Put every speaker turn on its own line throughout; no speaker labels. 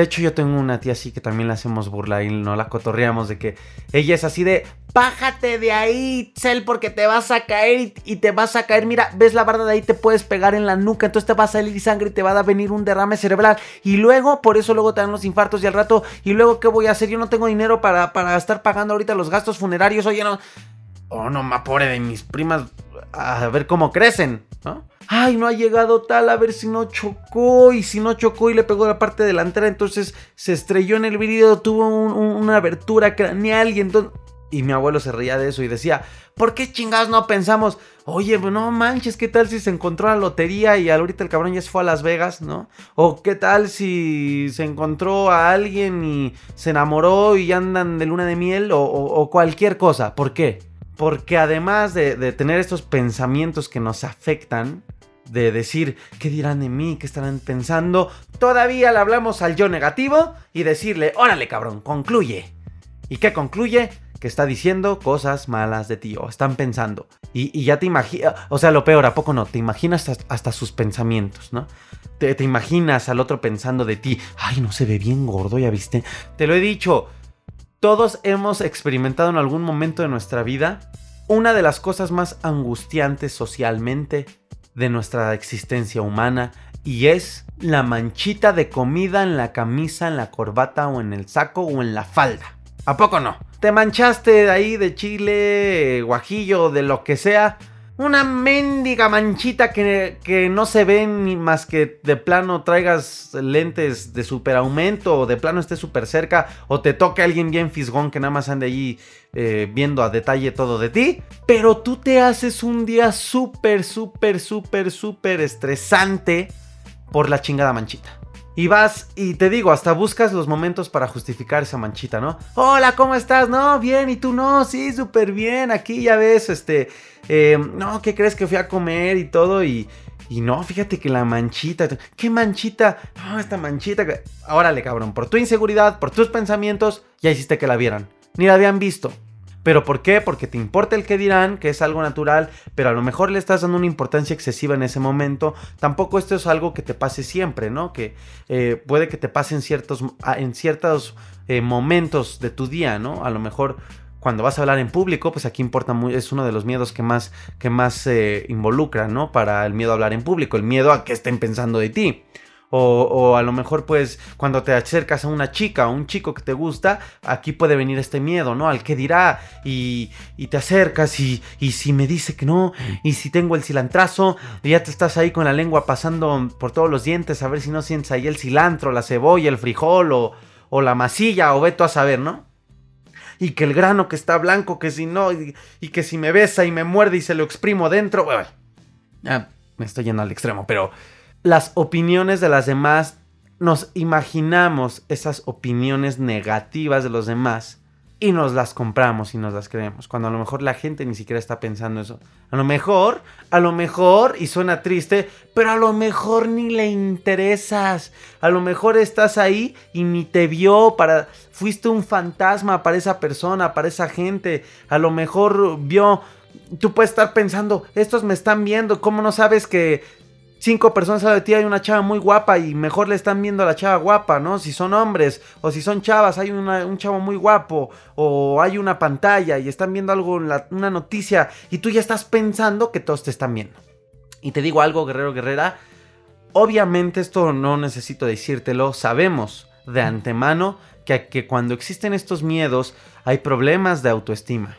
De hecho, yo tengo una tía así que también le hacemos burla y no la cotorreamos de que ella es así de, bájate de ahí, Cel, porque te vas a caer y, te vas a caer. Mira, ves la barda de ahí, te puedes pegar en la nuca, entonces te va a salir sangre y te va a venir un derrame cerebral. Y luego, por eso luego te dan los infartos y al rato, y luego, ¿qué voy a hacer? Yo no tengo dinero para, para estar pagando ahorita los gastos funerarios. Oye, no. Oh, no, ma, pobre de mis primas, a ver cómo crecen, ¿no? Ay, no ha llegado tal, a ver si no chocó, y si no chocó y le pegó la parte delantera, entonces se estrelló en el vidrio, tuvo una abertura craneal y entonces... Y mi abuelo se reía de eso y decía, ¿por qué chingados no pensamos? Oye, pues no manches, ¿qué tal si se encontró la lotería y ahorita el cabrón ya se fue a Las Vegas, ¿no? O qué tal si se encontró a alguien y se enamoró y andan de luna de miel o, cualquier cosa. ¿Por qué? Porque además de, de tener estos pensamientos que nos afectan, de decir qué dirán de mí, qué estarán pensando, todavía le hablamos al yo negativo y decirle, órale cabrón, concluye. ¿Y qué concluye? Que está diciendo cosas malas de ti o están pensando. Y, ya te imaginas, o sea, lo peor, ¿a poco no? Te imaginas hasta, sus pensamientos, ¿no? Te, te imaginas al otro pensando de ti, ay, no se ve bien gordo, ya viste. Te lo he dicho, todos hemos experimentado en algún momento de nuestra vida una de las cosas más angustiantes socialmente de nuestra existencia humana y es la manchita de comida en la camisa, en la corbata o en el saco o en la falda. ¿A poco no? Te manchaste de ahí de chile, guajillo, de lo que sea una mendiga manchita que, que, no se ve ni más que de plano traigas lentes de super aumento o de plano esté súper cerca o te toque alguien bien fisgón que nada más ande allí eh, viendo a detalle todo de ti. Pero tú te haces un día súper, súper, súper, súper estresante por la chingada manchita. Y vas y te digo, hasta buscas los momentos para justificar esa manchita, ¿no? Hola, ¿cómo estás? No, bien, ¿y tú no? Sí, súper bien, aquí ya ves, este, eh, no, ¿qué crees que fui a comer y todo? Y, y no, fíjate que la manchita, ¿qué manchita? No, esta manchita, órale cabrón, por tu inseguridad, por tus pensamientos, ya hiciste que la vieran. Ni la habían visto. ¿Pero por qué? Porque te importa el que dirán, que es algo natural, pero a lo mejor le estás dando una importancia excesiva en ese momento. Tampoco esto es algo que te pase siempre, ¿no? Que eh, puede que te pase en ciertos, en ciertos eh, momentos de tu día, ¿no? A lo mejor cuando vas a hablar en público, pues aquí importa muy, es uno de los miedos que más, que más se involucra, ¿no? Para el miedo a hablar en público, el miedo a que estén pensando de ti. O, a lo mejor pues cuando te acercas a una chica o un chico que te gusta, aquí puede venir este miedo, ¿no? Al que dirá y, y te acercas y, y, si me dice que no, y si tengo el cilantrazo, y ya te estás ahí con la lengua pasando por todos los dientes a ver si no sientes ahí el cilantro, la cebolla, el frijol o, o la masilla o ve tú a saber, ¿no? Y que el grano que está blanco, que si no, y, que si me besa y me muerde y se lo exprimo dentro, me estoy yendo al extremo, pero las opiniones de las demás, nos imaginamos esas opiniones negativas de los demás y nos las compramos y nos las creemos. Cuando a lo mejor la gente ni siquiera está pensando eso. A lo mejor, a lo mejor, y suena triste, pero a lo mejor ni le interesas. A lo mejor estás ahí y ni te vio para... Fuiste un fantasma para esa persona, para esa gente. A lo mejor vio... Tú puedes estar pensando, estos me están viendo, ¿cómo no sabes que cinco personas a de ti hay una chava muy guapa y mejor le están viendo a la chava guapa, ¿no? Si son hombres o si son chavas, hay un chavo muy guapo o hay una pantalla y están viendo algo, una noticia y tú ya estás pensando que todos te están viendo. Y te digo algo, guerrero, guerrera, obviamente esto no necesito decírtelo, sabemos de antemano que, que cuando existen estos miedos hay problemas de autoestima.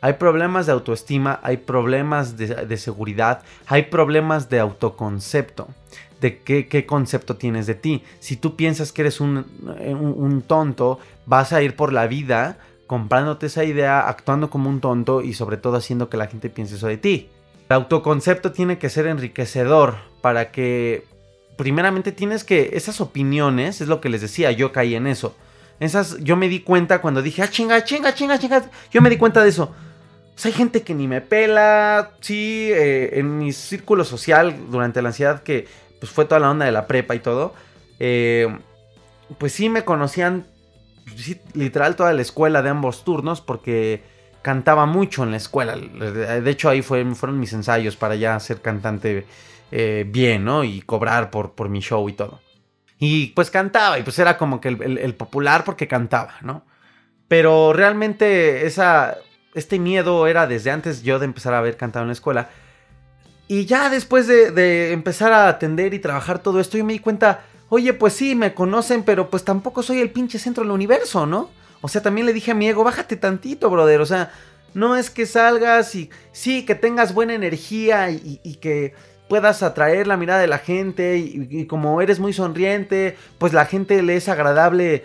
Hay problemas de autoestima, hay problemas de, seguridad, hay problemas de autoconcepto. De qué, concepto tienes de ti. Si tú piensas que eres un, un tonto, vas a ir por la vida comprándote esa idea, actuando como un tonto y sobre todo haciendo que la gente piense eso de ti. El autoconcepto tiene que ser enriquecedor para que, primeramente, tienes que, esas opiniones, es lo que les decía, yo caí en eso. Esas, yo me di cuenta cuando dije, ah, chinga, chinga, chinga, chinga. Yo me di cuenta de eso. Pues hay gente que ni me pela. Sí, eh, en mi círculo social durante la ansiedad que pues fue toda la onda de la prepa y todo. Eh, pues sí me conocían literal toda la escuela de ambos turnos porque cantaba mucho en la escuela. De hecho ahí fueron mis ensayos para ya ser cantante eh, bien, ¿no? Y cobrar por, por mi show y todo. Y pues cantaba, y pues era como que el, popular porque cantaba, ¿no? Pero realmente esa, este miedo era desde antes yo de empezar a haber cantado en la escuela. Y ya después de, de, empezar a atender y trabajar todo esto, yo me di cuenta, oye, pues sí, me conocen, pero pues tampoco soy el pinche centro del universo, ¿no? O sea, también le dije a mi ego, bájate tantito, brother. O sea, no es que salgas y sí, que tengas buena energía y, que puedas atraer la mirada de la gente y, como eres muy sonriente, pues la gente le es agradable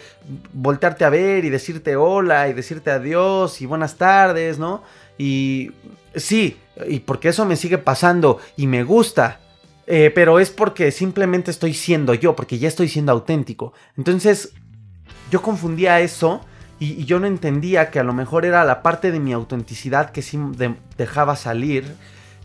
voltearte a ver y decirte hola y decirte adiós y buenas tardes, ¿no? Y sí, y porque eso me sigue pasando y me gusta. Eh, pero es porque simplemente estoy siendo yo, porque ya estoy siendo auténtico. Entonces, yo confundía eso y, yo no entendía que a lo mejor era la parte de mi autenticidad que sí dejaba salir.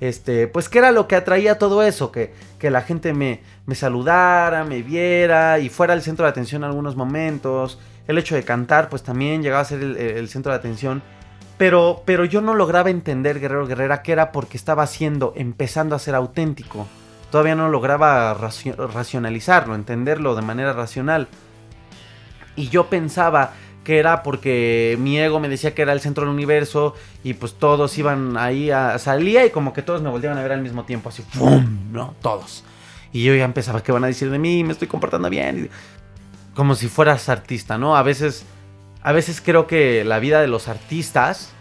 Este, pues que era lo que atraía todo eso, que, que la gente me, me, saludara, me viera y fuera el centro de atención en algunos momentos. El hecho de cantar, pues también llegaba a ser el, centro de atención. Pero, pero yo no lograba entender, Guerrero Guerrera, que era porque estaba haciendo, empezando a ser auténtico. Todavía no lograba racionalizarlo, entenderlo de manera racional. Y yo pensaba que era porque mi ego me decía que era el centro del universo y pues todos iban ahí a salía y como que todos me volvían a ver al mismo tiempo, así, ¡pum! ¿no? Todos. Y yo ya empezaba, ¿qué van a decir de mí? Me estoy comportando bien. Como si fueras artista, ¿no? A veces, a veces creo que la vida de los artistas,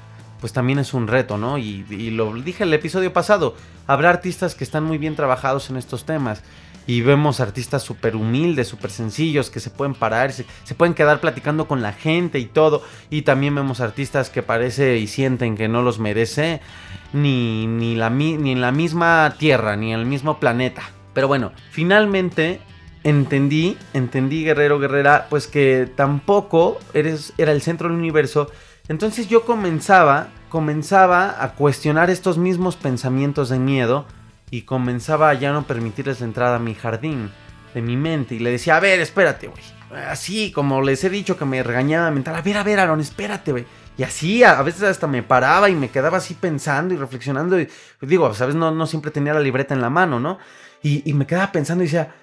pues también es un reto, ¿no? Y, y lo dije en el episodio pasado, habrá artistas que están muy bien trabajados en estos temas y vemos artistas súper humildes, súper sencillos, que se pueden parar, se, pueden quedar platicando con la gente y todo. Y también vemos artistas que parece y sienten que no los merece ni, ni, la, ni en la misma tierra, ni en el mismo planeta. Pero bueno, finalmente entendí, entendí Guerrero Guerrera, pues que tampoco eres, era el centro del universo. Entonces yo comenzaba, comenzaba a cuestionar estos mismos pensamientos de miedo y comenzaba a ya no permitirles la entrada a mi jardín de mi mente y le decía, a ver, espérate, güey. Así como les he dicho que me regañaba mental, a ver, a ver, Aaron, espérate, güey. Y así, a, veces hasta me paraba y me quedaba así pensando y reflexionando. Y pues, digo, sabes, no, no siempre tenía la libreta en la mano, ¿no? Y, me quedaba pensando y decía,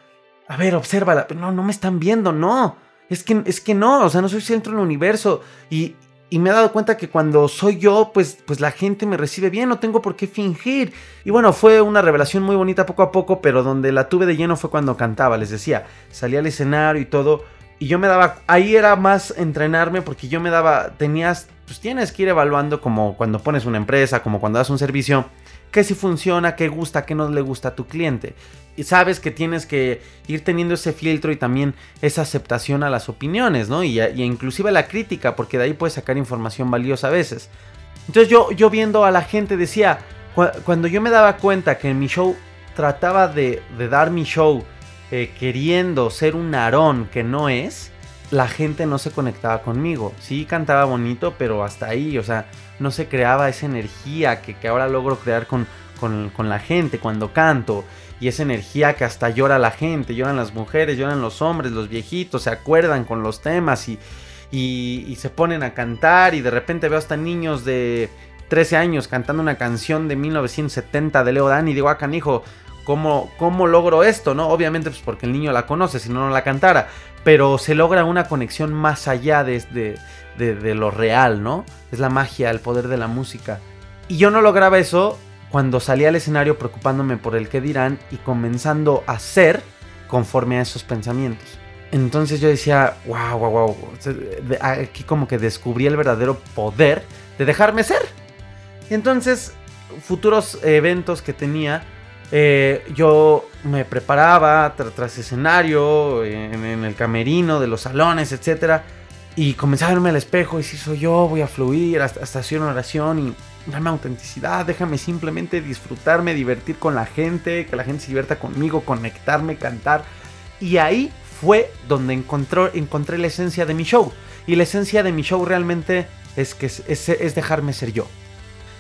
a ver, obsérvala. No, no me están viendo, no. Es que, es que no, o sea, no soy centro del universo. Y, y me he dado cuenta que cuando soy yo, pues, pues la gente me recibe bien, no tengo por qué fingir. Y bueno, fue una revelación muy bonita poco a poco, pero donde la tuve de lleno fue cuando cantaba, les decía, salía al escenario y todo. Y yo me daba, ahí era más entrenarme porque yo me daba, tenías, pues tienes que ir evaluando como cuando pones una empresa, como cuando das un servicio qué si funciona, qué gusta, qué no le gusta a tu cliente. Y sabes que tienes que ir teniendo ese filtro y también esa aceptación a las opiniones, ¿no? Y, inclusive a la crítica, porque de ahí puedes sacar información valiosa a veces. Entonces yo, yo viendo a la gente decía, cuando yo me daba cuenta que en mi show trataba de, dar mi show eh, queriendo ser un Aarón que no es, la gente no se conectaba conmigo. Sí cantaba bonito, pero hasta ahí, o sea, no se creaba esa energía que, ahora logro crear con, con, la gente cuando canto. Y esa energía que hasta llora la gente, lloran las mujeres, lloran los hombres, los viejitos, se acuerdan con los temas y, y, se ponen a cantar. Y de repente veo hasta niños de 13 años cantando una canción de 1970 de Leo Dan y digo, ah, canijo, ¿cómo, ¿cómo logro esto? ¿No? Obviamente, pues porque el niño la conoce, si no, no la cantara pero se logra una conexión más allá de, de, lo real, ¿no? Es la magia, el poder de la música. Y yo no lograba eso cuando salía al escenario preocupándome por el que dirán y comenzando a ser conforme a esos pensamientos. Entonces yo decía, wow, wow, wow, aquí como que descubrí el verdadero poder de dejarme ser. Y entonces, futuros eventos que tenía, eh, yo me preparaba tras escenario, en, el camerino de los salones, etc. Y comenzaba a verme al espejo y si soy yo, voy a fluir hasta, hasta hacer una oración y darme autenticidad, déjame simplemente disfrutarme, divertir con la gente, que la gente se divierta conmigo, conectarme, cantar. Y ahí fue donde encontré la esencia de mi show. Y la esencia de mi show realmente es que es dejarme ser yo.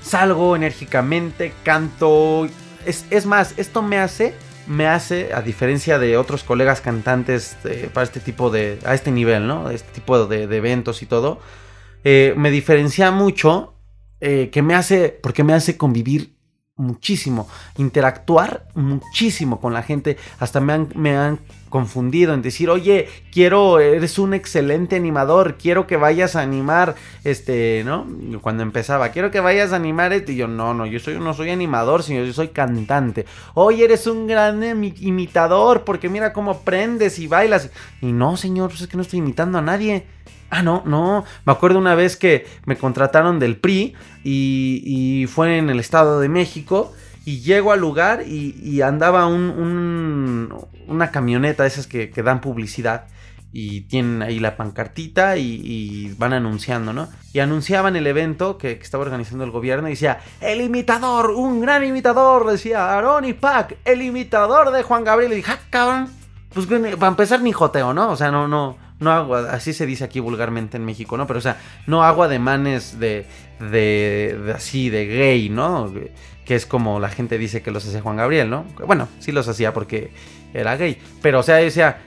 Salgo enérgicamente, canto, es, más, esto me hace, me hace, a diferencia de otros colegas cantantes para este tipo de, a este nivel, ¿no? Este tipo de, eventos y todo, eh, me diferencia mucho, eh, que me hace, porque me hace convivir muchísimo, interactuar muchísimo con la gente, hasta me han, me han confundido en decir, oye, quiero, eres un excelente animador, quiero que vayas a animar, este, ¿no? Cuando empezaba, quiero que vayas a animar este, y yo, no, no, yo soy, no soy animador, sino yo soy cantante. Oye, eres un gran imitador, porque mira cómo prendes y bailas. Y no, señor, pues es que no estoy imitando a nadie. Ah, no, no. Me acuerdo una vez que me contrataron del PRI y, y fue en el Estado de México y llego al lugar y, andaba un, una camioneta, esas que, dan publicidad. Y tienen ahí la pancartita y, van anunciando, ¿no? Y anunciaban el evento que, estaba organizando el gobierno y decía, el imitador, un gran imitador, decía Aaron y Pac, el imitador de Juan Gabriel. Y dije, ah, cabrón, pues para empezar ni joteo, ¿no? O sea, no, no, no hago, así se dice aquí vulgarmente en México, ¿no? Pero o sea, no hago ademanes de, de, de así, de gay, ¿no? que es como la gente dice que los hacía Juan Gabriel, ¿no? Bueno, sí los hacía porque era gay, pero o sea, decía,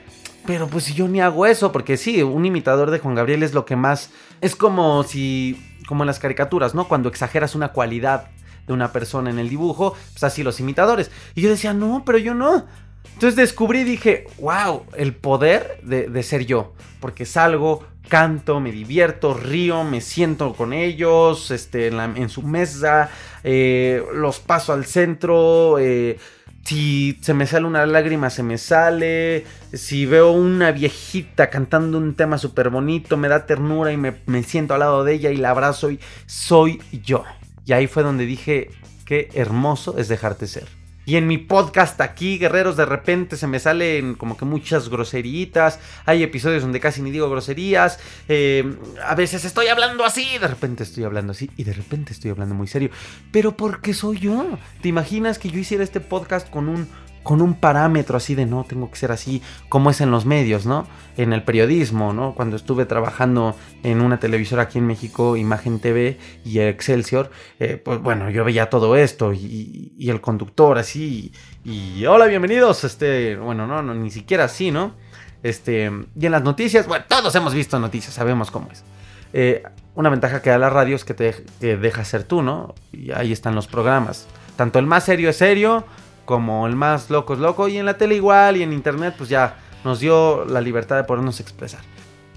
pero pues yo ni hago eso, porque sí, un imitador de Juan Gabriel es lo que más, es como si, como en las caricaturas, ¿no? Cuando exageras una cualidad de una persona en el dibujo, pues así los imitadores. Y yo decía, no, pero yo no. Entonces descubrí y dije, wow, el poder de, ser yo, porque salgo, canto, me divierto, río, me siento con ellos, este, en, su mesa, eh, los paso al centro, eh, si se me sale una lágrima, se me sale. Si veo una viejita cantando un tema súper bonito, me da ternura y me, me, siento al lado de ella y la abrazo y soy yo. Y ahí fue donde dije, qué hermoso es dejarte ser. Y en mi podcast aquí, guerreros, de repente se me salen como que muchas groseritas. Hay episodios donde casi ni digo groserías. Eh, a veces estoy hablando así, de repente estoy hablando así y de repente estoy hablando muy serio. Pero porque soy yo. ¿Te imaginas que yo hiciera este podcast con un con un parámetro así de no, tengo que ser así como es en los medios, ¿no? En el periodismo, ¿no? Cuando estuve trabajando en una televisora aquí en México, Imagen TV y Excelsior, eh, pues bueno, yo veía todo esto y, el conductor así, y, hola, bienvenidos, este, bueno, no, no, ni siquiera así, ¿no? Este, y en las noticias, bueno, todos hemos visto noticias, sabemos cómo es. Eh, una ventaja que da la radio es que te, te deja ser tú, ¿no? Y ahí están los programas. Tanto el más serio es serio, como el más loco es loco. Y en la tele igual y en internet pues ya nos dio la libertad de podernos expresar.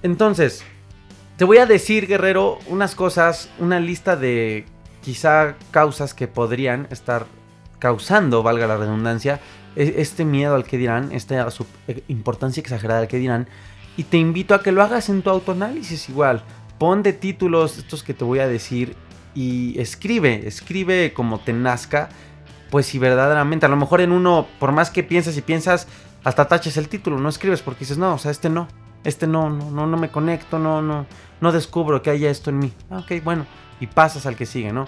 Entonces, te voy a decir, guerrero, unas cosas, una lista de quizá causas que podrían estar causando, valga la redundancia, e-, este miedo al que dirán, esta eh, importancia exagerada al que dirán. Y te invito a que lo hagas en tu autoanálisis igual. Pon de títulos estos que te voy a decir y escribe, escribe como te nazca pues si verdaderamente, a lo mejor en uno, por más que pienses y piensas, hasta taches el título, no escribes porque dices, no, o sea, este no, este no, no, no, no me conecto, no, no, no descubro que haya esto en mí. Ah, ok, bueno, y pasas al que sigue, ¿no?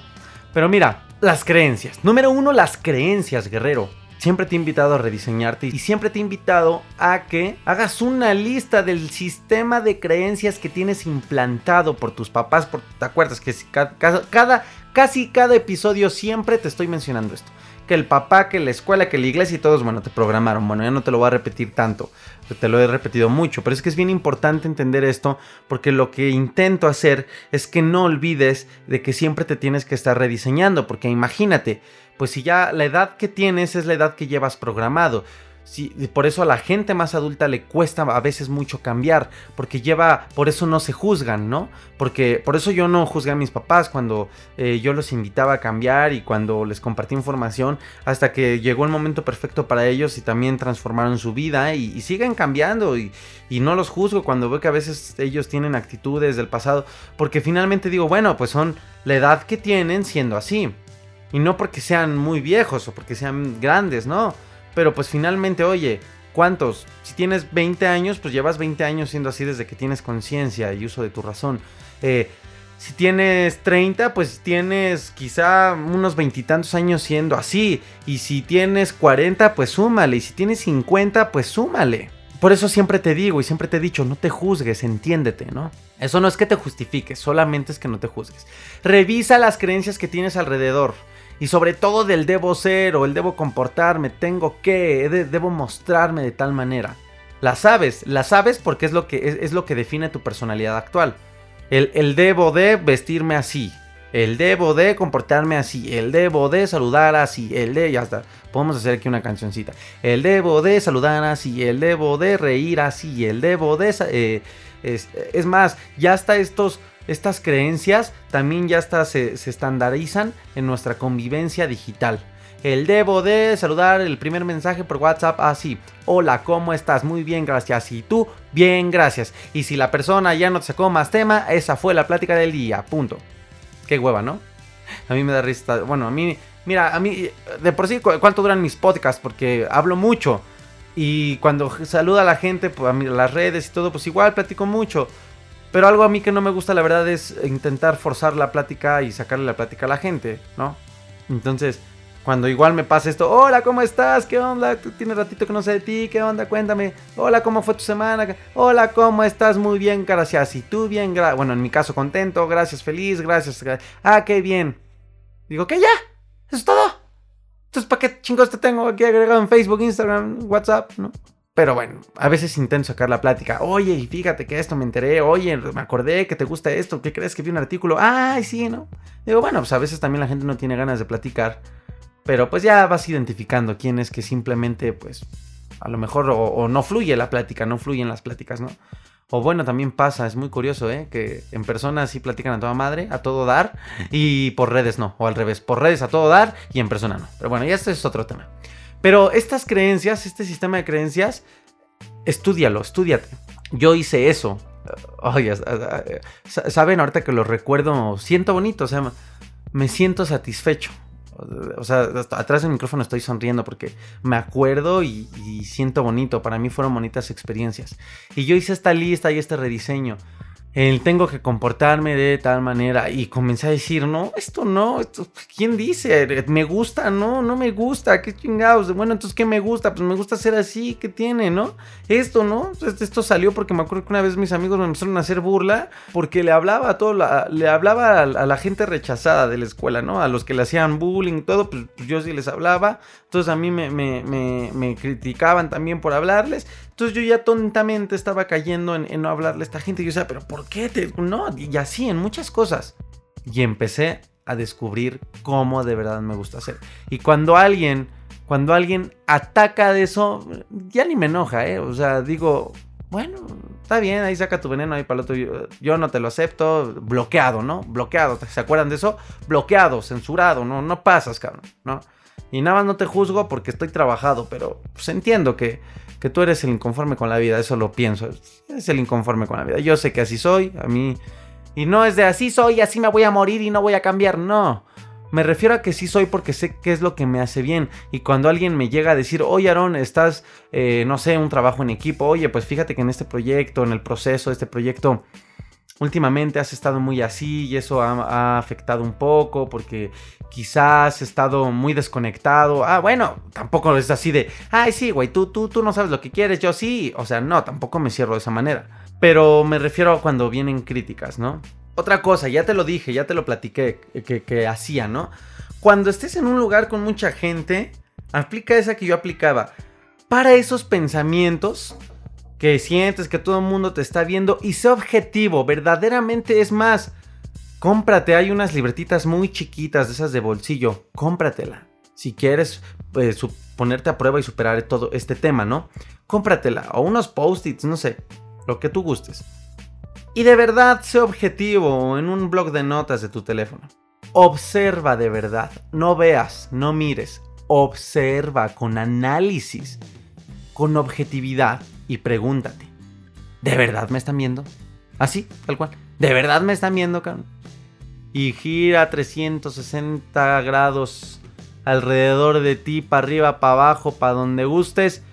Pero mira, las creencias. Número uno, las creencias, guerrero. Siempre te he invitado a rediseñarte y siempre te he invitado a que hagas una lista del sistema de creencias que tienes implantado por tus papás. Por, ¿Te acuerdas que cada, casi cada episodio siempre te estoy mencionando esto? Que el papá, que la escuela, que la iglesia y todos, bueno, te programaron. Bueno, ya no te lo voy a repetir tanto, te lo he repetido mucho, pero es que es bien importante entender esto porque lo que intento hacer es que no olvides de que siempre te tienes que estar rediseñando, porque imagínate, pues si ya la edad que tienes es la edad que llevas programado, por eso a la gente más adulta le cuesta a veces mucho cambiar, porque lleva, por eso no se juzgan, ¿no? Porque por eso yo no juzgué a mis papás cuando eh, yo los invitaba a cambiar y cuando les compartí información, hasta que llegó el momento perfecto para ellos y también transformaron su vida y, siguen cambiando y, y, no los juzgo cuando veo que a veces ellos tienen actitudes del pasado, porque finalmente digo, bueno, pues son la edad que tienen siendo así. Y no porque sean muy viejos o porque sean grandes, no pero pues finalmente, oye, ¿cuántos? Si tienes 20 años, pues llevas 20 años siendo así desde que tienes conciencia y uso de tu razón. Eh, si tienes 30, pues tienes quizá unos veintitantos años siendo así. Y si tienes 40, pues súmale. Y si tienes 50, pues súmale. Por eso siempre te digo y siempre te he dicho, no te juzgues, entiéndete, ¿no? Eso no es que te justifiques, solamente es que no te juzgues. Revisa las creencias que tienes alrededor y sobre todo del debo ser o el debo comportarme, tengo que, debo mostrarme de tal manera. La sabes, la sabes porque es lo que, es, lo que define tu personalidad actual. El, el, debo de vestirme así. El debo de comportarme así, el debo de saludar así, el de, ya está. Podemos hacer aquí una cancioncita. El debo de saludar así, el debo de reír así, el debo de... Eh, es, más, ya hasta estos, estas creencias también ya se, estandarizan en nuestra convivencia digital. El debo de saludar el primer mensaje por WhatsApp así. Hola, ¿cómo estás? Muy bien, gracias. ¿Y tú? Bien, gracias. Y si la persona ya no te sacó más tema, esa fue la plática del día. Punto. Qué hueva, ¿no? A mí me da risa. Bueno, a mí, mira, a mí, de por sí, ¿cuánto duran mis podcasts? Porque hablo mucho. Y cuando saluda a la gente, pues a las redes y todo, pues igual platico mucho. Pero algo a mí que no me gusta, la verdad, es intentar forzar la plática y sacarle la plática a la gente, ¿no? Entonces, cuando igual me pasa esto, hola, ¿cómo estás? ¿Qué onda? ¿Tú tienes ratito que no sé de ti? ¿Qué onda? Cuéntame. Hola, ¿cómo fue tu semana? Hola, ¿cómo estás? Muy bien, gracias. ¿Y tú bien? bueno, en mi caso contento, gracias, feliz, gracias. Ah, qué bien. Digo, ¿qué ya? ¿Eso es todo? Entonces, ¿para qué chingos te tengo aquí agregado en Facebook, Instagram, WhatsApp? ¿No? Pero bueno, a veces intento sacar la plática. Oye, fíjate que esto me enteré. Oye, me acordé que te gusta esto. ¿Qué crees que vi un artículo? Ay, sí, ¿no? Digo, bueno, pues a veces también la gente no tiene ganas de platicar. Pero pues ya vas identificando quién es que simplemente, pues, a lo mejor o, no fluye la plática, no fluyen las pláticas, ¿no? O bueno, también pasa, es muy curioso, ¿eh? Que en persona sí platican a toda madre, a todo dar, y por redes no, o al revés, por redes a todo dar y en persona no. Pero bueno, ya este es otro tema. Pero estas creencias, este sistema de creencias, estudialo, estudiate. Yo hice eso. Oye, saben, ahorita que lo recuerdo, siento bonito, o sea, me siento satisfecho. O sea, atrás del micrófono estoy sonriendo porque me acuerdo y, siento bonito. Para mí fueron bonitas experiencias. Y yo hice esta lista y este rediseño el tengo que comportarme de tal manera y comencé a decir, no, esto no, esto, ¿quién dice? Me gusta, no, no me gusta, qué chingados. Bueno, entonces, ¿qué me gusta? Pues me gusta ser así, ¿qué tiene, no? Esto, ¿no? Esto salió porque me acuerdo que una vez mis amigos me empezaron a hacer burla porque le hablaba a todo, le hablaba a, la gente rechazada de la escuela, ¿no? A los que le hacían bullying y todo, pues, pues, yo sí les hablaba. Entonces a mí me, me, me criticaban también por hablarles. Entonces yo ya tontamente estaba cayendo en, no hablarle a esta gente. Yo decía, pero ¿por qué? Te... No, y así, en muchas cosas. Y empecé a descubrir cómo de verdad me gusta hacer. Y cuando alguien, cuando alguien ataca de eso, ya ni me enoja, ¿eh? O sea, digo, bueno, está bien, ahí saca tu veneno ahí para otro. Yo, no te lo acepto. Bloqueado, ¿no? Bloqueado. ¿Se acuerdan de eso? Bloqueado, censurado, no, no pasas, cabrón, ¿no? Y nada más no te juzgo porque estoy trabajado, pero pues entiendo que que tú eres el inconforme con la vida, eso lo pienso. Es el inconforme con la vida. Yo sé que así soy, a mí... Y no es de así soy, así me voy a morir y no voy a cambiar, no. Me refiero a que sí soy porque sé qué es lo que me hace bien. Y cuando alguien me llega a decir, oye Aaron, estás, eh, no sé, un trabajo en equipo, oye, pues fíjate que en este proyecto, en el proceso de este proyecto, últimamente has estado muy así y eso ha, afectado un poco porque quizás has estado muy desconectado. Ah, bueno, tampoco es así de, ay, sí, güey, tú, tú, tú no sabes lo que quieres, yo sí. O sea, no, tampoco me cierro de esa manera. Pero me refiero a cuando vienen críticas, ¿no? Otra cosa, ya te lo dije, ya te lo platiqué que, que hacía, ¿no? Cuando estés en un lugar con mucha gente, aplica esa que yo aplicaba. Para esos pensamientos, que sientes que todo el mundo te está viendo y sé objetivo, verdaderamente es más. Cómprate, hay unas libretitas muy chiquitas de esas de bolsillo, cómpratela. Si quieres pues, ponerte a prueba y superar todo este tema, ¿no? Cómpratela. O unos post-its, no sé, lo que tú gustes. Y de verdad, sé objetivo en un blog de notas de tu teléfono. Observa de verdad, no veas, no mires, observa con análisis, con objetividad y pregúntate, ¿de verdad me están viendo? Así, tal cual. ¿De verdad me están viendo, cabrón? Y gira 360 grados alrededor de ti, para arriba, para abajo, para donde gustes.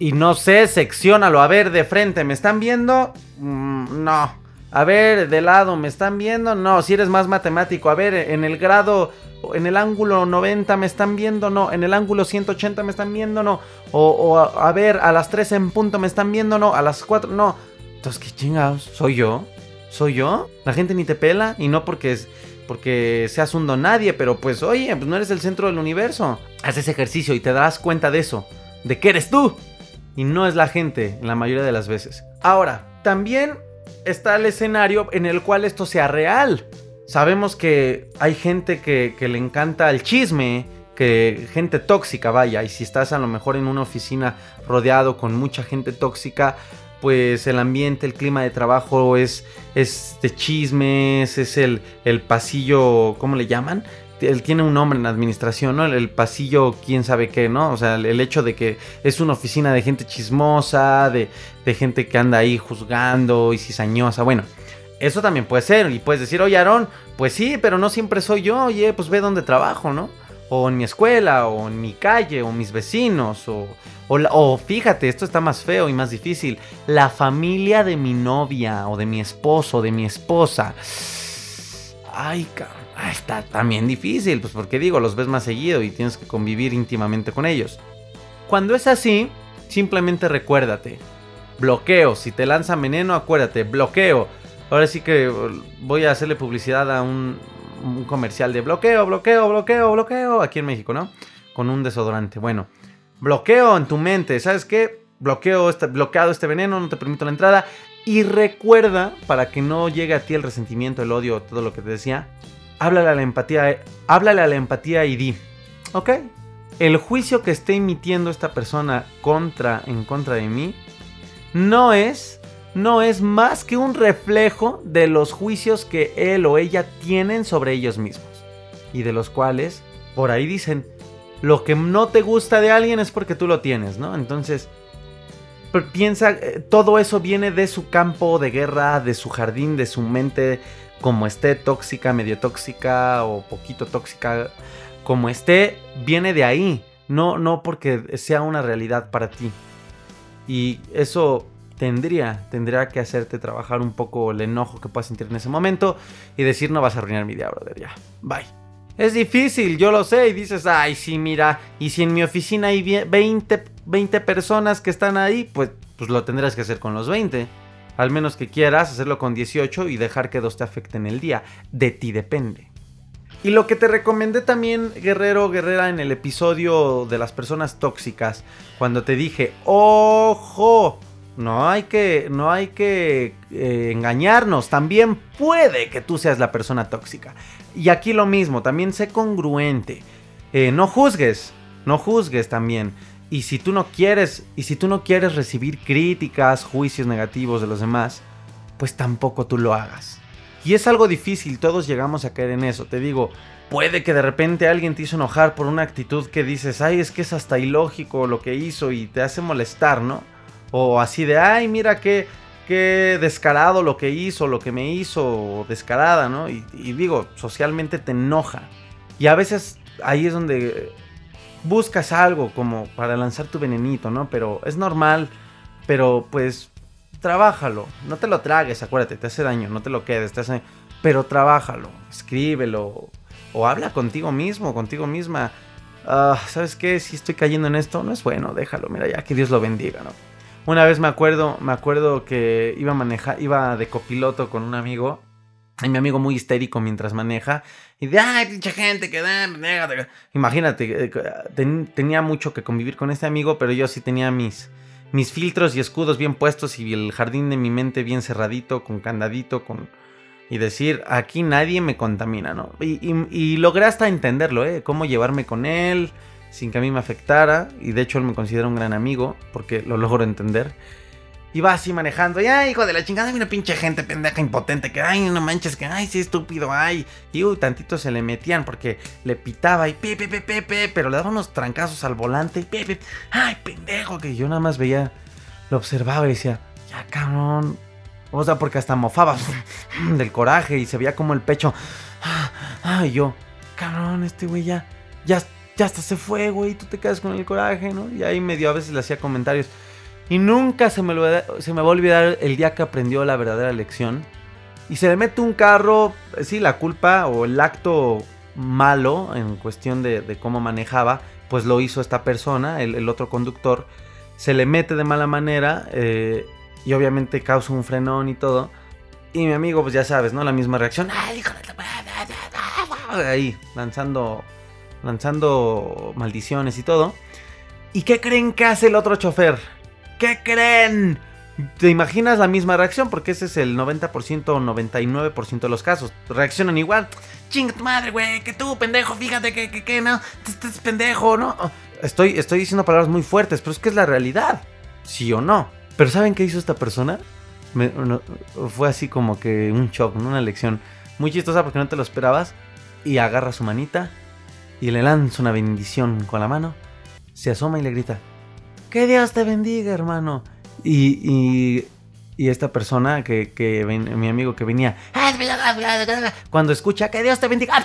Y no sé, seccionalo. A ver, de frente, ¿me están viendo? Mm, no. A ver, de lado, ¿me están viendo? No, si eres más matemático. A ver, en el grado en el ángulo 90 me están viendo, no, en el ángulo 180 me están viendo, no, o, a, ver, a las 3 en punto me están viendo, no, a las 4, no. Entonces, ¿qué chingados? ¿Soy yo? ¿Soy yo? La gente ni te pela y no porque es porque seas un nadie, pero pues oye, pues no eres el centro del universo. Haz ese ejercicio y te darás cuenta de eso, de que eres tú y no es la gente la mayoría de las veces. Ahora, también está el escenario en el cual esto sea real. sabemos que hay gente que, que le encanta el chisme, que gente tóxica, vaya, y si estás a lo mejor en una oficina rodeado con mucha gente tóxica, pues el ambiente, el clima de trabajo es, es de chismes, es el, el pasillo, ¿cómo le llaman? Él tiene un nombre en administración, ¿no? El, pasillo, quién sabe qué, ¿no? O sea, el, hecho de que es una oficina de gente chismosa, de, de gente que anda ahí juzgando y cizañosa, bueno. Eso también puede ser, y puedes decir, oye, Aarón, pues sí, pero no siempre soy yo, oye, pues ve dónde trabajo, ¿no? O en mi escuela, o en mi calle, o mis vecinos, o, o, fíjate, esto está más feo y más difícil. La familia de mi novia o de mi esposo, de mi esposa. Ay, está también difícil, pues porque digo, los ves más seguido y tienes que convivir íntimamente con ellos. Cuando es así, simplemente recuérdate. Bloqueo, si te lanza veneno, acuérdate, bloqueo. Ahora sí que voy a hacerle publicidad a un, un comercial de bloqueo, bloqueo, bloqueo, bloqueo, aquí en México, ¿no? Con un desodorante. Bueno, bloqueo en tu mente, ¿sabes qué? Bloqueo este, bloqueado este veneno, no te permito la entrada. Y recuerda, para que no llegue a ti el resentimiento, el odio, todo lo que te decía, háblale a la empatía, háblale a la empatía y di, ¿ok? El juicio que esté emitiendo esta persona contra, en contra de mí, no es, no es más que un reflejo de los juicios que él o ella tienen sobre ellos mismos. Y de los cuales, por ahí dicen, lo que no te gusta de alguien es porque tú lo tienes, ¿no? Entonces, piensa, eh, todo eso viene de su campo de guerra, de su jardín, de su mente, como esté tóxica, medio tóxica o poquito tóxica, como esté, viene de ahí, no, no porque sea una realidad para ti. Y eso tendría, tendría que hacerte trabajar un poco el enojo que puedas sentir en ese momento y decir no vas a arruinar mi día, brother, ya, bye. Es difícil, yo lo sé. Y dices, ay, sí, mira. Y si en mi oficina hay 20, 20 personas que están ahí, pues, pues lo tendrás que hacer con los 20. Al menos que quieras hacerlo con 18 y dejar que dos te afecten el día. De ti depende. Y lo que te recomendé también, guerrero, guerrera, en el episodio de las personas tóxicas, cuando te dije, ojo, no hay que, no hay que eh, engañarnos, también puede que tú seas la persona tóxica. Y aquí lo mismo, también sé congruente. Eh, no juzgues, no juzgues también. Y si tú no quieres, y si tú no quieres recibir críticas, juicios negativos de los demás, pues tampoco tú lo hagas. Y es algo difícil, todos llegamos a caer en eso. Te digo, puede que de repente alguien te hizo enojar por una actitud que dices, ay, es que es hasta ilógico lo que hizo y te hace molestar, ¿no? O así de, ay, mira qué, qué descarado lo que hizo, lo que me hizo, descarada, ¿no? Y, digo, socialmente te enoja. Y a veces ahí es donde buscas algo como para lanzar tu venenito, ¿no? Pero es normal, pero pues trabájalo, no te lo tragues, acuérdate, te hace daño, no te lo quedes, te hace... Pero trabájalo, escríbelo, o habla contigo mismo, contigo misma. Ah, ¿Sabes qué? Si estoy cayendo en esto, no es bueno, déjalo, mira ya, que Dios lo bendiga, ¿no? Una vez me acuerdo, me acuerdo que iba a manejar, iba de copiloto con un amigo. Y mi amigo muy histérico mientras maneja. Y de, ay, pinche gente que da, Imagínate, eh, tenía mucho que convivir con este amigo, pero yo sí tenía mis, mis filtros y escudos bien puestos y el jardín de mi mente bien cerradito, con candadito, con... Y decir, aquí nadie me contamina, ¿no? Y, y logré hasta entenderlo, ¿eh? Cómo llevarme con él, sin que a mí me afectara. Y de hecho él me considera un gran amigo, porque lo logro entender. Iba así manejando, y ay, hijo de la chingada, una pinche gente pendeja impotente, que ay, no manches, que ay, sí, estúpido, ay. Y uy, tantito se le metían porque le pitaba y pe, pe, pe, pe, pero le daba unos trancazos al volante y pe, ay, pendejo, que yo nada más veía, lo observaba y decía, ya cabrón. O sea, porque hasta mofaba del coraje y se veía como el pecho. Ay, yo, cabrón, este güey ya, ya ya hasta se fue, güey, tú te quedas con el coraje, ¿no? Y ahí medio a veces le hacía comentarios. Y nunca se me, se me va a olvidar el día que aprendió la verdadera lección. Y se le mete un carro, sí, la culpa o el acto malo en cuestión de, cómo manejaba, pues lo hizo esta persona, el, otro conductor. Se le mete de mala manera eh, y obviamente causa un frenón y todo. Y mi amigo, pues ya sabes, ¿no? La misma reacción. ¡Ay, hijo de Ahí, lanzando lanzando maldiciones y todo. ¿Y qué creen que hace el otro chofer? ¿Qué creen? te imaginas la misma reacción, porque ese es el 90% o 99% de los casos. Reaccionan igual. Chinga tu madre, güey, que tú, pendejo, fíjate que, que, que no, estás pendejo, ¿no? Estoy, estoy diciendo palabras muy fuertes, pero es que es la realidad. Sí o no. Pero ¿saben qué hizo esta persona? fue así como que un shock, una lección muy chistosa porque no te lo esperabas. Y agarra su manita y le lanza una bendición con la mano. Se asoma y le grita, que Dios te bendiga, hermano. Y, y, esta persona, que, que mi amigo que venía, cuando escucha que Dios te bendiga,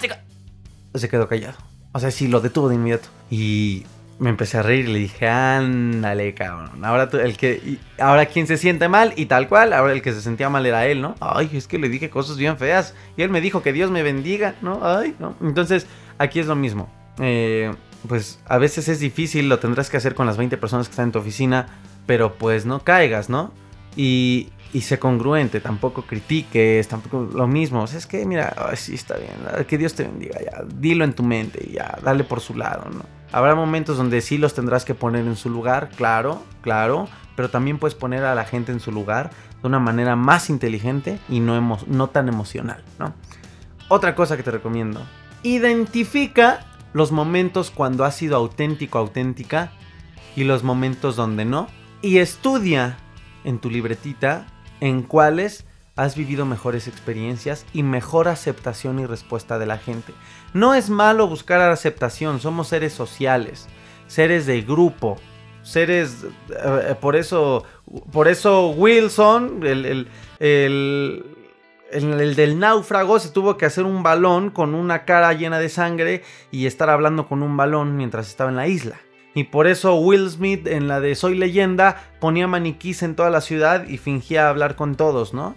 se quedó callado. O sea, sí, lo detuvo de inmediato. Y me empecé a reír y le dije, ándale, cabrón. Ahora el que, ahora quien se siente mal y tal cual, ahora el que se sentía mal era él, ¿no? Ay, es que le dije cosas bien feas y él me dijo que Dios me bendiga, ¿no? Ay, ¿no? Entonces, aquí es lo mismo. Eh, pues a veces es difícil, lo tendrás que hacer con las 20 personas que están en tu oficina, pero pues no caigas, ¿no? Y, y sé congruente, tampoco critiques, tampoco lo mismo. O sea, es que, mira, sí está bien, que Dios te bendiga, ya, dilo en tu mente, ya, dale por su lado, ¿no? Habrá momentos donde sí los tendrás que poner en su lugar, claro, claro, pero también puedes poner a la gente en su lugar de una manera más inteligente y no, no tan emocional, ¿no? Otra cosa que te recomiendo, identifica los momentos cuando has sido auténtico, auténtica y los momentos donde no. Y estudia en tu libretita en cuáles has vivido mejores experiencias y mejor aceptación y respuesta de la gente. No es malo buscar aceptación, somos seres sociales, seres de grupo, seres... Eh, por eso, por eso Wilson, el, el, del náufrago, se tuvo que hacer un balón con una cara llena de sangre y estar hablando con un balón mientras estaba en la isla. Y por eso Will Smith en la de Soy leyenda ponía maniquís en toda la ciudad y fingía hablar con todos, ¿no?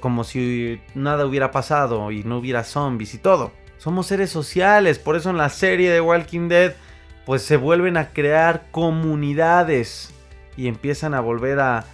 como si nada hubiera pasado y no hubiera zombies y todo. Somos seres sociales, por eso en la serie de Walking Dead pues se vuelven a crear comunidades y empiezan a volver a,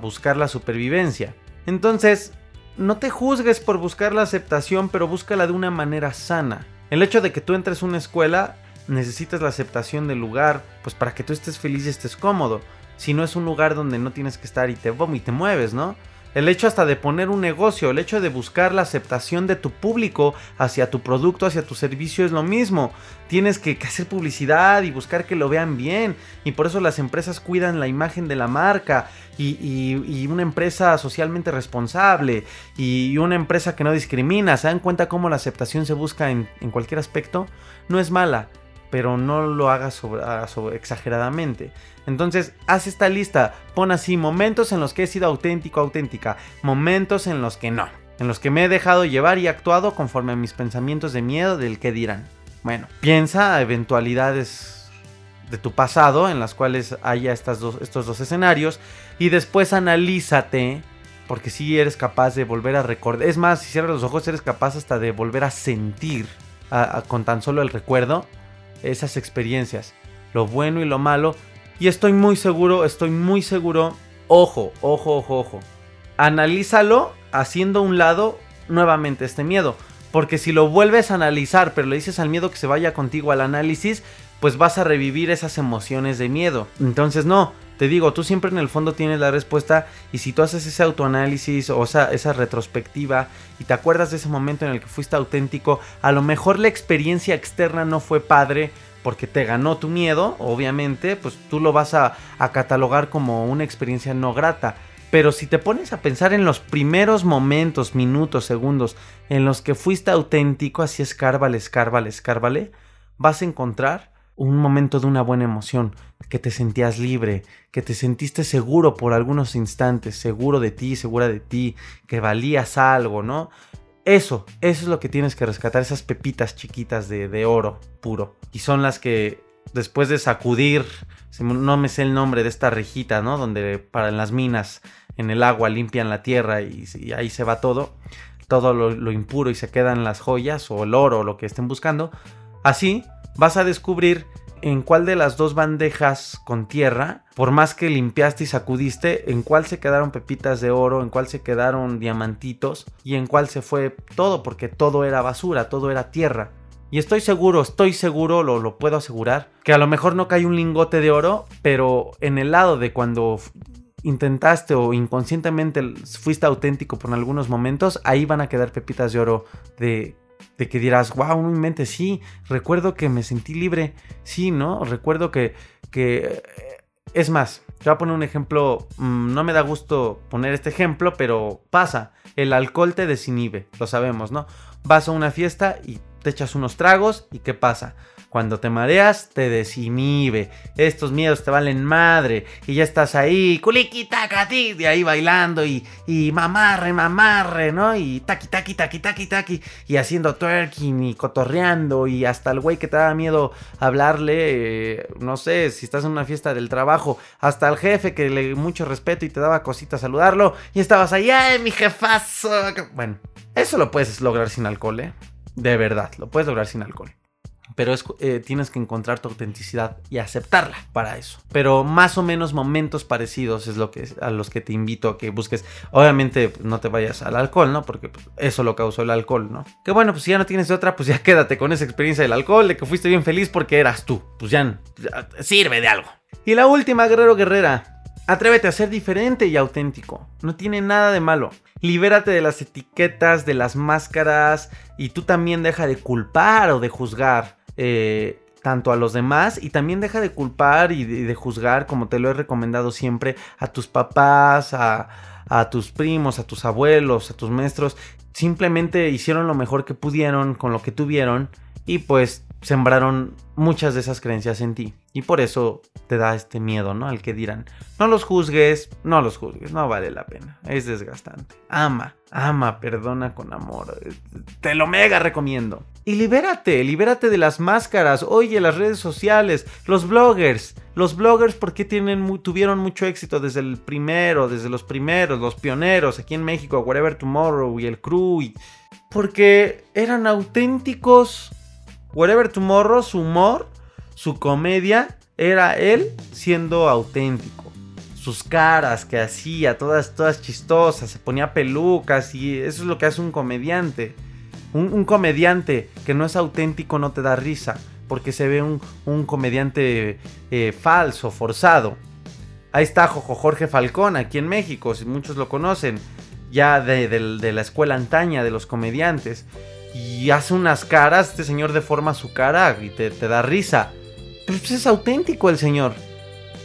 buscar la supervivencia. Entonces, no te juzgues por buscar la aceptación, pero búscala de una manera sana. El hecho de que tú entres a una escuela, necesitas la aceptación del lugar, pues para que tú estés feliz y estés cómodo. Si no es un lugar donde no tienes que estar y te, y te mueves, ¿no? El hecho hasta de poner un negocio, el hecho de buscar la aceptación de tu público hacia tu producto, hacia tu servicio es lo mismo. Tienes que, hacer publicidad y buscar que lo vean bien. Y por eso las empresas cuidan la imagen de la marca. Y, una empresa socialmente responsable. Y una empresa que no discrimina. ¿Se dan cuenta cómo la aceptación se busca en, cualquier aspecto? No es mala pero no lo hagas exageradamente. Entonces, haz esta lista, pon así momentos en los que he sido auténtico, auténtica, momentos en los que no, en los que me he dejado llevar y actuado conforme a mis pensamientos de miedo del que dirán. Bueno, piensa eventualidades de tu pasado en las cuales haya estas dos, estos dos escenarios y después analízate porque si eres capaz de volver a recordar, es más, si cierras los ojos eres capaz hasta de volver a sentir con tan solo el recuerdo esas experiencias, lo bueno y lo malo y estoy muy seguro, estoy muy seguro. Ojo, ojo, ojo, ojo. Analízalo haciendo un lado nuevamente este miedo. Porque si lo vuelves a analizar, pero le dices al miedo que se vaya contigo al análisis, pues vas a revivir esas emociones de miedo. Entonces no, te digo, tú siempre en el fondo tienes la respuesta y si tú haces ese autoanálisis o esa, esa retrospectiva y te acuerdas de ese momento en el que fuiste auténtico, a lo mejor la experiencia externa no fue padre, porque te ganó tu miedo, obviamente, pues tú lo vas a, catalogar como una experiencia no grata. Pero si te pones a pensar en los primeros momentos, minutos, segundos en los que fuiste auténtico, así escárvale, escárvale, escárvale, vas a encontrar un momento de una buena emoción, que te sentías libre, que te sentiste seguro por algunos instantes, seguro de ti, segura de ti, que valías algo, ¿no? Eso, eso es lo que tienes que rescatar, esas pepitas chiquitas de, oro puro. Y son las que después de sacudir, no me sé el nombre de esta rejita, ¿no? Donde para las minas, en el agua, limpian la tierra y, ahí se va todo, todo lo, lo, impuro y se quedan las joyas o el oro o lo que estén buscando. Así vas a descubrir en cuál de las dos bandejas con tierra, por más que limpiaste y sacudiste, en cuál se quedaron pepitas de oro, en cuál se quedaron diamantitos y en cuál se fue todo, porque todo era basura, todo era tierra. Y estoy seguro, estoy seguro, lo, lo puedo asegurar, que a lo mejor no cae un lingote de oro, pero en el lado de cuando intentaste o inconscientemente fuiste auténtico por algunos momentos, ahí van a quedar pepitas de oro de, de que dirás, wow, no mente, sí, recuerdo que me sentí libre, sí, ¿no? Recuerdo que, que... Es más, te voy a poner un ejemplo, mm, no me da gusto poner este ejemplo, pero pasa, el alcohol te desinhibe, lo sabemos, ¿no? Vas a una fiesta y te echas unos tragos y ¿qué pasa? Cuando te mareas, te desinhibe. Estos miedos te valen madre. Y ya estás ahí, culiquita, cati, de ahí bailando y, y mamarre, mamarre, ¿no? Y taqui, taqui, taqui, taqui, taqui. Y haciendo twerking y cotorreando. Y hasta el güey que te da miedo hablarle, eh, no sé, si estás en una fiesta del trabajo. Hasta el jefe que le mucho respeto y te daba cosita saludarlo. Y estabas ahí, ¡ay, mi jefazo! Bueno, eso lo puedes lograr sin alcohol, ¿eh? De verdad, lo puedes lograr sin alcohol pero eh, tienes que encontrar tu autenticidad y aceptarla para eso. Pero más o menos momentos parecidos es lo que a los que te invito a que busques. Obviamente pues, no te vayas al alcohol, ¿no? Porque pues, eso lo causó el alcohol, ¿no? Que bueno, pues si ya no tienes otra, pues ya quédate con esa experiencia del alcohol, de que fuiste bien feliz porque eras tú. Pues ya, ya sirve de algo. Y la última, guerrero guerrera. Atrévete a ser diferente y auténtico. No tiene nada de malo. Libérate de las etiquetas, de las máscaras y tú también deja de culpar o de juzgar. Eh, tanto a los demás y también deja de culpar y de, juzgar, como te lo he recomendado siempre, a tus papás, a, a tus primos, a tus abuelos, a tus maestros. Simplemente hicieron lo mejor que pudieron con lo que tuvieron y pues sembraron muchas de esas creencias en ti. Y por eso te da este miedo, ¿no? Al que dirán, no los juzgues, no los juzgues, no vale la pena, es desgastante. Ama, ama, perdona con amor. Te lo mega recomiendo. Y libérate, libérate de las máscaras. Oye, las redes sociales, los bloggers. Los bloggers, ¿por qué tuvieron mucho éxito desde el primero, desde los primeros, los pioneros, aquí en México, Whatever Tomorrow y el Crew? porque eran auténticos Whatever Tomorrow, su humor, su comedia, era él siendo auténtico. Sus caras que hacía, todas, todas chistosas, se ponía pelucas y eso es lo que hace un comediante. Un, comediante que no es auténtico no te da risa, porque se ve un, comediante eh, falso, forzado. Ahí está Jorge Falcón, aquí en México, si muchos lo conocen, ya de, de la escuela antaña de los comediantes y hace unas caras, este señor deforma su cara y te, da risa. Pues es auténtico el señor.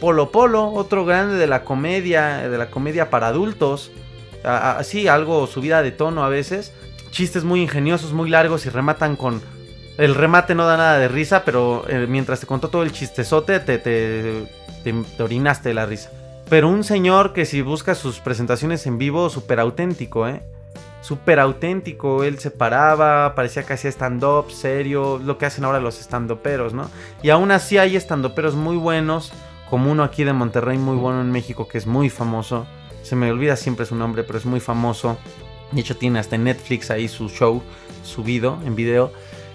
Polo Polo, otro grande de la comedia, de la comedia para adultos. Así, algo subida de tono a veces. Chistes muy ingeniosos, muy largos y rematan con... El remate no da nada de risa, pero eh, mientras te contó todo el chistezote, te, te, te, orinaste de la risa. Pero un señor que si busca sus presentaciones en vivo, súper auténtico, ¿eh? Súper auténtico. Él se paraba, parecía que hacía stand-up, serio, lo que hacen ahora los stand-uperos, ¿no? Y aún así hay stand-uperos muy buenos, como uno aquí de Monterrey muy bueno en México que es muy famoso. Se me olvida siempre su nombre, pero es muy famoso. De hecho tiene hasta en Netflix ahí su show subido en video.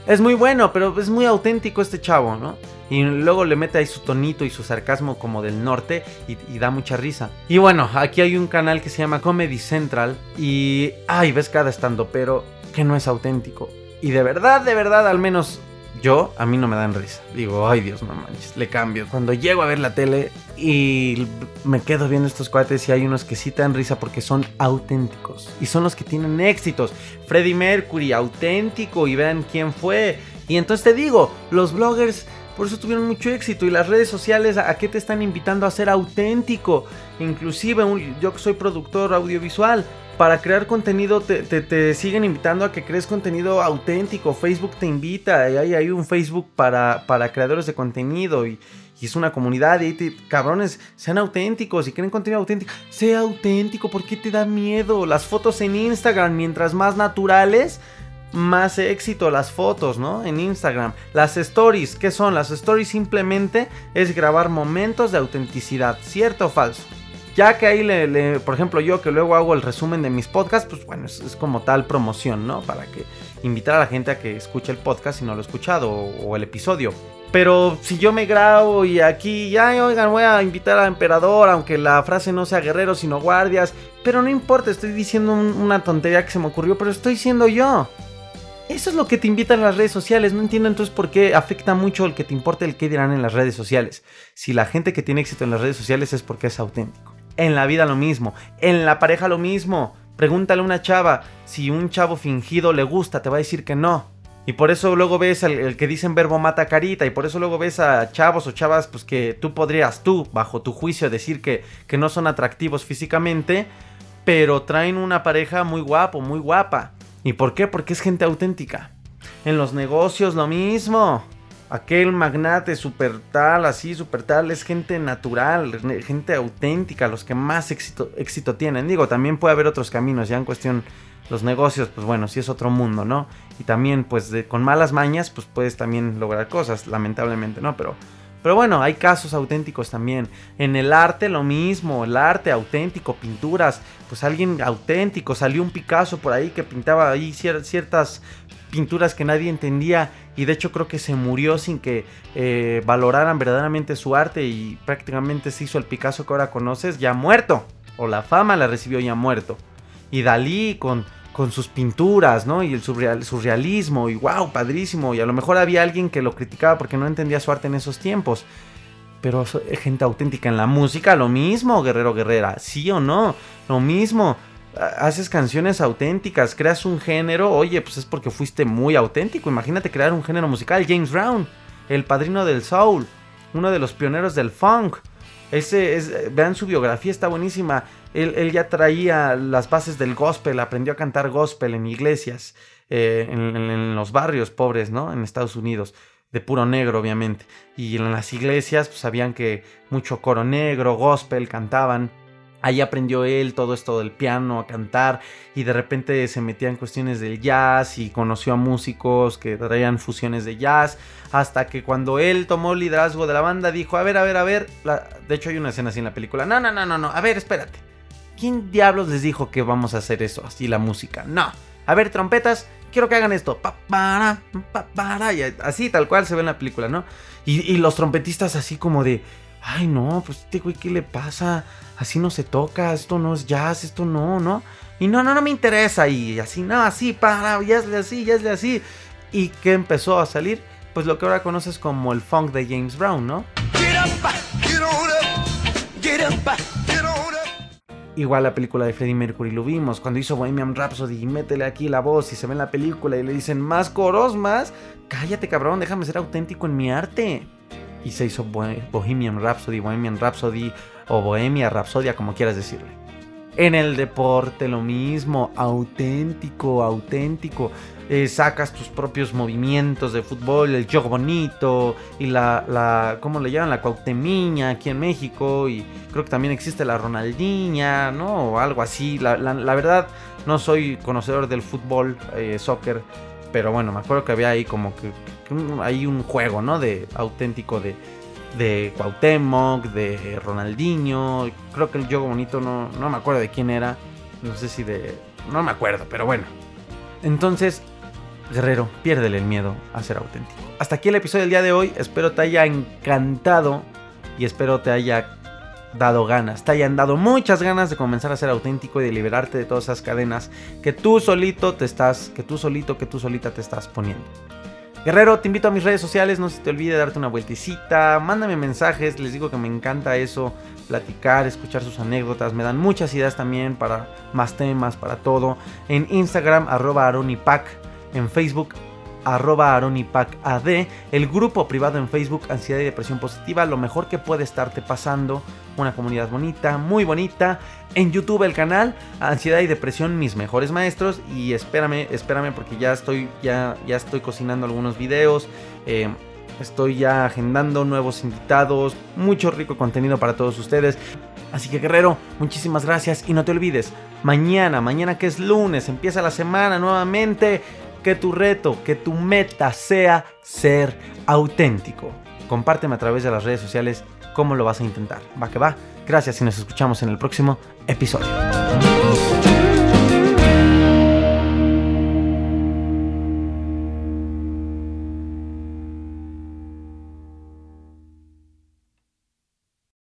Es muy bueno, pero es muy auténtico este chavo, ¿no? Y luego le mete ahí su tonito y su sarcasmo como del norte y, da mucha risa. Y bueno, aquí hay un canal que se llama Comedy Central y, ay, ves cada estando, pero que no es auténtico. Y de verdad, de verdad, al menos yo, a mí no me dan risa. Digo, ay Dios, no manches, le cambio. Cuando llego a ver la tele y me quedo viendo estos cuates y hay unos que sí te dan risa porque son auténticos. Y son los que tienen éxitos. Freddie Mercury, auténtico, y vean quién fue. Y entonces te digo, los bloggers por eso tuvieron mucho éxito. Y las redes sociales, ¿a qué te están invitando a ser auténtico? Inclusive yo que soy productor audiovisual, para crear contenido te, siguen invitando a que crees contenido auténtico. Facebook te invita, y hay, hay un Facebook para, para creadores de contenido y, es una comunidad y te, cabrones, sean auténticos y creen contenido auténtico. Sea auténtico, ¿por qué te da miedo? Las fotos en Instagram, mientras más naturales, más éxito las fotos, ¿no? En Instagram. Las stories, ¿qué son? Las stories simplemente es grabar momentos de autenticidad, ¿cierto o falso? Ya que ahí, le, por ejemplo, yo que luego hago el resumen de mis podcasts, pues bueno, es, como tal promoción, ¿no? Para que invitar a la gente a que escuche el podcast si no lo ha escuchado o, el episodio. Pero si yo me grabo y aquí, ya, oigan, voy a invitar al emperador, aunque la frase no sea guerrero, sino guardias. Pero no importa, estoy diciendo una tontería que se me ocurrió, pero estoy siendo yo. Eso es lo que te invitan las redes sociales. No entiendo entonces por qué afecta mucho el que te importe el qué dirán en las redes sociales. Si la gente que tiene éxito en las redes sociales es porque es auténtico. En la vida lo mismo. En la pareja lo mismo. Pregúntale a una chava si un chavo fingido le gusta, te va a decir que no. Y por eso luego ves el, que dicen verbo mata carita. Y por eso luego ves a chavos o chavas pues que tú podrías, tú, bajo tu juicio, decir que, que no son atractivos físicamente. Pero traen una pareja muy guapo, muy guapa. ¿Y por qué? Porque es gente auténtica. En los negocios lo mismo. Aquel magnate super tal, así, super tal, es gente natural, gente auténtica, los que más éxito, éxito tienen. Digo, también puede haber otros caminos, ya en cuestión los negocios, pues bueno, sí es otro mundo, ¿no? Y también, pues con malas mañas, pues puedes también lograr cosas, lamentablemente, ¿no? Pero, pero bueno, hay casos auténticos también. En el arte lo mismo, el arte auténtico, pinturas, pues alguien auténtico, salió un Picasso por ahí que pintaba ahí ciertas pinturas que nadie entendía y de hecho creo que se murió sin que eh, valoraran verdaderamente su arte y prácticamente se hizo el Picasso que ahora conoces ya muerto o la fama la recibió ya muerto y Dalí con, con sus pinturas, ¿no? Y el surrealismo y wow, padrísimo y a lo mejor había alguien que lo criticaba porque no entendía su arte en esos tiempos pero gente auténtica en la música, lo mismo, Guerrero Guerrera, sí o no, lo mismo haces canciones auténticas, creas un género, oye, pues es porque fuiste muy auténtico. Imagínate crear un género musical. James Brown, el padrino del soul, uno de los pioneros del funk. Ese es, vean su biografía, está buenísima. Él, ya traía las bases del gospel, aprendió a cantar gospel en iglesias, eh, en, los barrios pobres, ¿no? En Estados Unidos, de puro negro, obviamente. Y en las iglesias, pues sabían que mucho coro negro, gospel, cantaban. Ahí aprendió él todo esto del piano, a cantar y de repente se metía en cuestiones del jazz y conoció a músicos que traían fusiones de jazz hasta que cuando él tomó el liderazgo de la banda dijo, a ver, a ver, a ver, de hecho hay una escena así en la película, no, no, no, no, no, a ver, espérate, ¿quién diablos les dijo que vamos a hacer eso, así la música? No, a ver, trompetas, quiero que hagan esto, pa, para, pa, para, y así tal cual se ve en la película, ¿no? Y, los trompetistas así como de ay no, pues este güey, ¿qué le pasa? Así no se toca, esto no es jazz, esto no, ¿no? Y no, no, no me interesa. Y así, no, así, para, ya es así, ya es así. ¿Y qué empezó a salir? Pues lo que ahora conoces como el funk de James Brown, ¿no? Igual la película de Freddie Mercury lo vimos, cuando hizo Bohemian Rhapsody, métele aquí la voz y se ve en la película y le dicen más coros, más. Cállate cabrón, déjame ser auténtico en mi arte y se hizo Bohemian Rhapsody, Bohemian Rhapsody o Bohemia Rhapsodia, como quieras decirle. En el deporte lo mismo, auténtico, auténtico. Eh, sacas tus propios movimientos de fútbol, el juego bonito y la, la, ¿cómo le llaman? La cautemiña aquí en México y creo que también existe la Ronaldinha, ¿no? O algo así. La, verdad, no soy conocedor del fútbol, eh, soccer, pero bueno, me acuerdo que había ahí como que, hay un juego, ¿no? De auténtico de, de Cuauhtémoc, de Ronaldinho. Creo que el juego bonito no, no me acuerdo de quién era. No sé si de... No me acuerdo, pero bueno. Entonces, Guerrero, piérdele el miedo a ser auténtico. Hasta aquí el episodio del día de hoy. Espero te haya encantado y espero te haya dado ganas, te hayan dado muchas ganas de comenzar a ser auténtico y de liberarte de todas esas cadenas que tú solito te estás, que tú solito, que tú solita te estás poniendo. Guerrero, te invito a mis redes sociales, no se te olvide darte una vueltecita, mándame mensajes, les digo que me encanta eso, platicar, escuchar sus anécdotas, me dan muchas ideas también para más temas, para todo. En Instagram, arroba aronipac, en Facebook, arroba aronipacad, el grupo privado en Facebook Ansiedad y Depresión Positiva, lo mejor que puede estarte pasando, una comunidad bonita, muy bonita, en YouTube el canal Ansiedad y Depresión Mis Mejores Maestros. Y espérame, espérame porque ya estoy, ya, ya estoy cocinando algunos videos, eh, estoy ya agendando nuevos invitados, mucho rico contenido para todos ustedes. Así que guerrero, muchísimas gracias. Y no te olvides, mañana, mañana que es lunes, empieza la semana nuevamente que tu reto, que tu meta sea ser auténtico. Compárteme a través de las redes sociales cómo lo vas a intentar. Va que va. Gracias y nos escuchamos en el próximo episodio.